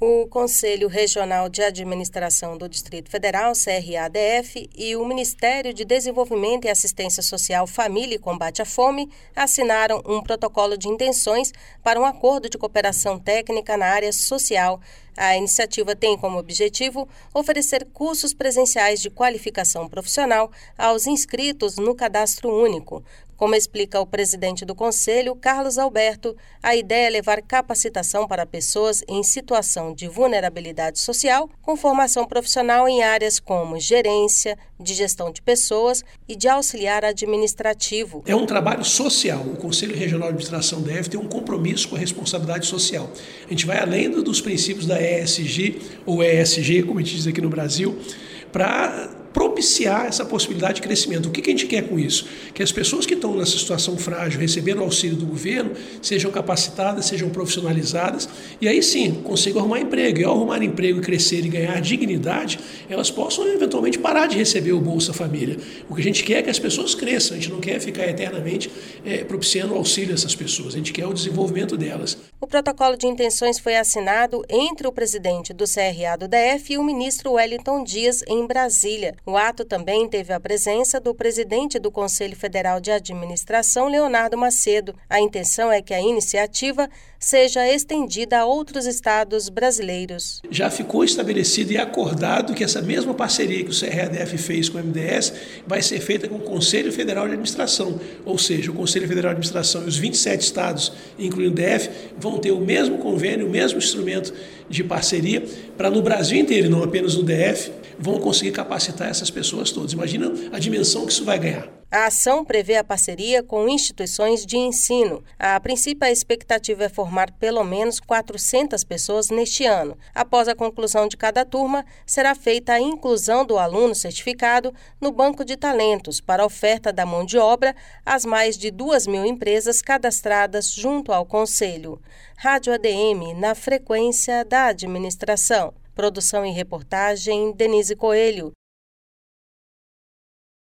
O Conselho Regional de Administração do Distrito Federal, CRADF, e o Ministério de Desenvolvimento e Assistência Social, Família e Combate à Fome assinaram um protocolo de intenções para um acordo de cooperação técnica na área social. A iniciativa tem como objetivo oferecer cursos presenciais de qualificação profissional aos inscritos no Cadastro Único. Como explica o presidente do Conselho, Carlos Alberto, a ideia é levar capacitação para pessoas em situação de vulnerabilidade social, com formação profissional em áreas como gerência, de gestão de pessoas e de auxiliar administrativo. É um trabalho social. O Conselho Regional de Administração deve ter um compromisso com a responsabilidade social. A gente vai além dos princípios da ESG, ou ESG, como a gente diz aqui no Brasil, para propiciar essa possibilidade de crescimento. O que, a gente quer com isso? Que as pessoas que estão nessa situação frágil, recebendo auxílio do governo, sejam capacitadas, sejam profissionalizadas e aí sim consigam arrumar emprego. E ao arrumar emprego e crescer e ganhar dignidade, elas possam eventualmente parar de receber o Bolsa Família. O que a gente quer é que as pessoas cresçam, a gente não quer ficar eternamente é, propiciando auxílio a essas pessoas, a gente quer o desenvolvimento delas. O protocolo de intenções foi assinado entre o presidente do CRA do DF e o ministro Wellington Dias em Brasília. O ato também teve a presença do presidente do Conselho Federal de Administração, Leonardo Macedo. A intenção é que a iniciativa seja estendida a outros estados brasileiros. Já ficou estabelecido e acordado que essa mesma parceria que o CRADF fez com o MDS vai ser feita com o Conselho Federal de Administração, ou seja, o Conselho Federal de Administração e os 27 estados, incluindo o DF, vão ter o mesmo convênio, o mesmo instrumento de parceria para no Brasil inteiro, não apenas no DF, vão conseguir capacitar essas pessoas todas. Imagina a dimensão que isso vai ganhar. A ação prevê a parceria com instituições de ensino. A princípio, a expectativa é formar pelo menos 400 pessoas neste ano. Após a conclusão de cada turma, será feita a inclusão do aluno certificado no banco de talentos para a oferta da mão de obra às mais de 2 mil empresas cadastradas junto ao Conselho. Rádio ADM na frequência da administração. Produção e reportagem Denise Coelho.